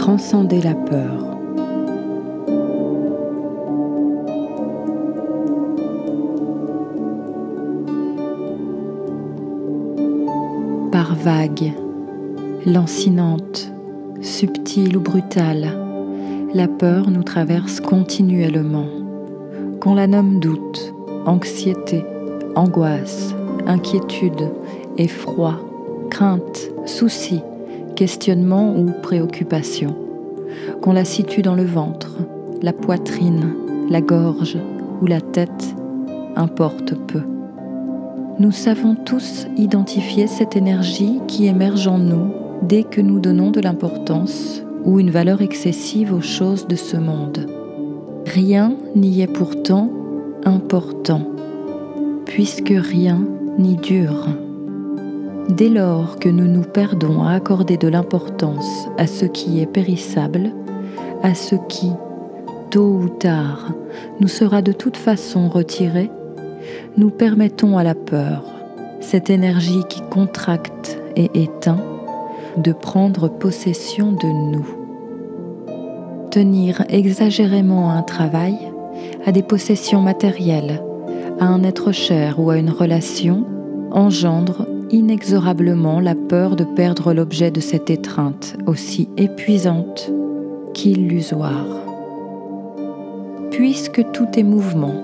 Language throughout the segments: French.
Transcender la peur. Par vagues, lancinante, subtile ou brutale, la peur nous traverse continuellement. Qu'on la nomme doute, anxiété, angoisse, inquiétude, effroi, crainte, souci, questionnement ou préoccupation, qu'on la situe dans le ventre, la poitrine, la gorge ou la tête, importe peu. Nous savons tous identifier cette énergie qui émerge en nous dès que nous donnons de l'importance ou une valeur excessive aux choses de ce monde. Rien n'y est pourtant important, puisque rien n'y dure. Dès lors que nous nous perdons à accorder de l'importance à ce qui est périssable, à ce qui, tôt ou tard, nous sera de toute façon retiré, nous permettons à la peur, cette énergie qui contracte et éteint, de prendre possession de nous. Tenir exagérément à un travail, à des possessions matérielles, à un être cher ou à une relation, engendre inexorablement la peur de perdre l'objet de cette étreinte aussi épuisante qu'illusoire. Puisque tout est mouvement,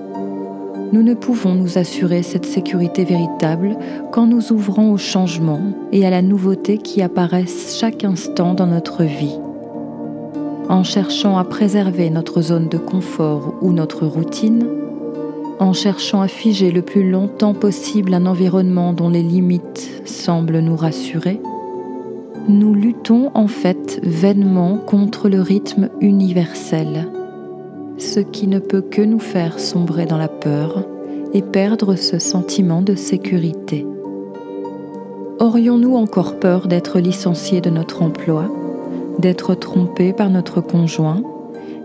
nous ne pouvons nous assurer cette sécurité véritable qu'en nous ouvrant au changement et à la nouveauté qui apparaissent chaque instant dans notre vie. En cherchant à préserver notre zone de confort ou notre routine, en cherchant à figer le plus longtemps possible un environnement dont les limites semblent nous rassurer, nous luttons en fait vainement contre le rythme universel, ce qui ne peut que nous faire sombrer dans la peur et perdre ce sentiment de sécurité. Aurions-nous encore peur d'être licenciés de notre emploi, d'être trompés par notre conjoint,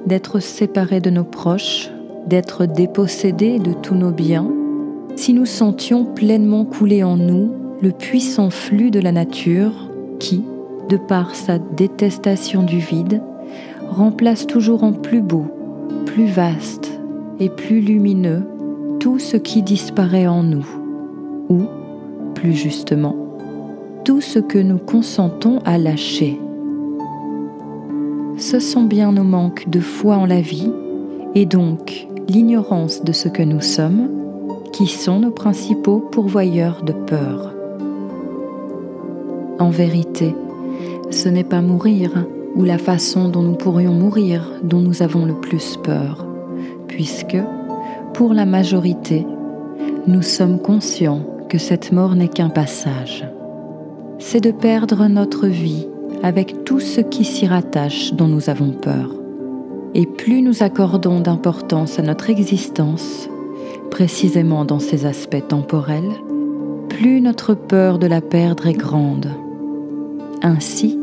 d'être séparés de nos proches d'être dépossédés de tous nos biens, si nous sentions pleinement couler en nous le puissant flux de la nature qui, de par sa détestation du vide, remplace toujours en plus beau, plus vaste et plus lumineux tout ce qui disparaît en nous, ou, plus justement, tout ce que nous consentons à lâcher. Ce sont bien nos manques de foi en la vie, et donc l'ignorance de ce que nous sommes, qui sont nos principaux pourvoyeurs de peur. En vérité, ce n'est pas mourir ou la façon dont nous pourrions mourir dont nous avons le plus peur, puisque, pour la majorité, nous sommes conscients que cette mort n'est qu'un passage. C'est de perdre notre vie avec tout ce qui s'y rattache dont nous avons peur. Et plus nous accordons d'importance à notre existence, précisément dans ses aspects temporels, plus notre peur de la perdre est grande. Ainsi,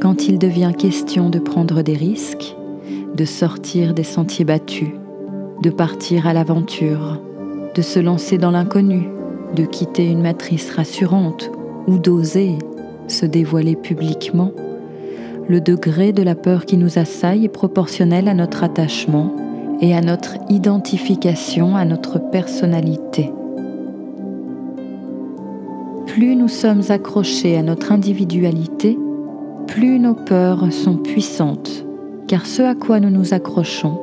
quand il devient question de prendre des risques, de sortir des sentiers battus, de partir à l'aventure, de se lancer dans l'inconnu, de quitter une matrice rassurante ou d'oser se dévoiler publiquement, le degré de la peur qui nous assaille est proportionnel à notre attachement et à notre identification à notre personnalité. Plus nous sommes accrochés à notre individualité, plus nos peurs sont puissantes, car ce à quoi nous nous accrochons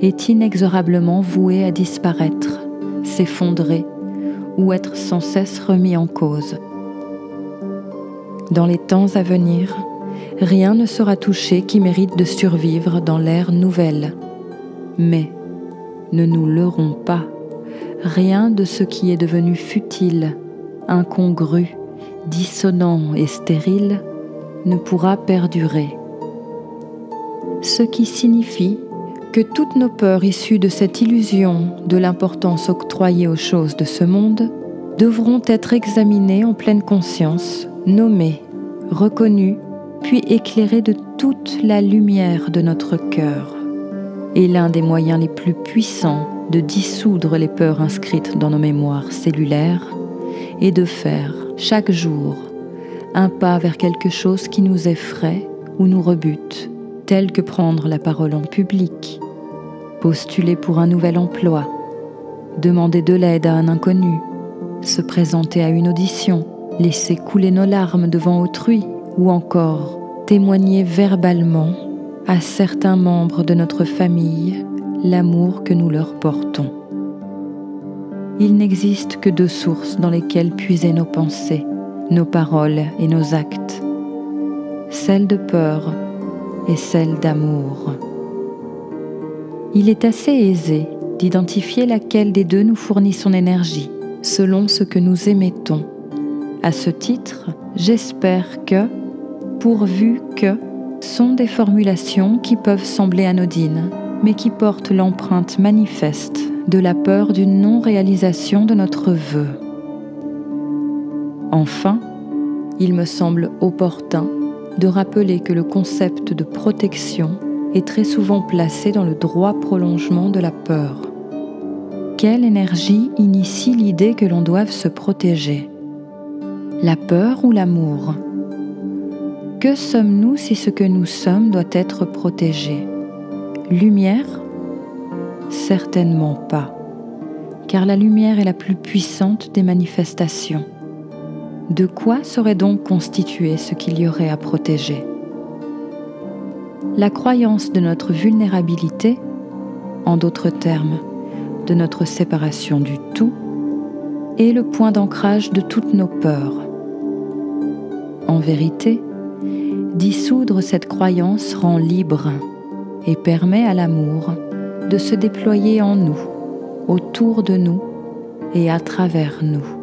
est inexorablement voué à disparaître, s'effondrer ou être sans cesse remis en cause. Dans les temps à venir, rien ne sera touché qui mérite de survivre dans l'ère nouvelle. Mais, ne nous leurrons pas, rien de ce qui est devenu futile, incongru, dissonant et stérile ne pourra perdurer, ce qui signifie que toutes nos peurs issues de cette illusion de l'importance octroyée aux choses de ce monde devront être examinées en pleine conscience, nommées, reconnues, puis éclairées de toute la lumière de notre cœur. Et l'un des moyens les plus puissants de dissoudre les peurs inscrites dans nos mémoires cellulaires est de faire chaque jour un pas vers quelque chose qui nous effraie ou nous rebute, tel que prendre la parole en public, postuler pour un nouvel emploi, demander de l'aide à un inconnu, se présenter à une audition, laisser couler nos larmes devant autrui ou encore témoigner verbalement à certains membres de notre famille l'amour que nous leur portons. Il n'existe que deux sources dans lesquelles puiser nos pensées, nos paroles et nos actes, celle de peur et celle d'amour. Il est assez aisé d'identifier laquelle des deux nous fournit son énergie, selon ce que nous émettons. À ce titre, j'espère que, pourvu que, sont des formulations qui peuvent sembler anodines, mais qui portent l'empreinte manifeste de la peur d'une non-réalisation de notre vœu. Enfin, il me semble opportun de rappeler que le concept de protection est très souvent placé dans le droit prolongement de la peur. Quelle énergie initie l'idée que l'on doive se protéger? La peur ou l'amour? Que sommes-nous si ce que nous sommes doit être protégé? Lumière? Certainement pas, car la lumière est la plus puissante des manifestations. De quoi serait donc constitué ce qu'il y aurait à protéger? La croyance de notre vulnérabilité, en d'autres termes, de notre séparation du tout, est le point d'ancrage de toutes nos peurs. En vérité, dissoudre cette croyance rend libre et permet à l'amour de se déployer en nous, autour de nous et à travers nous.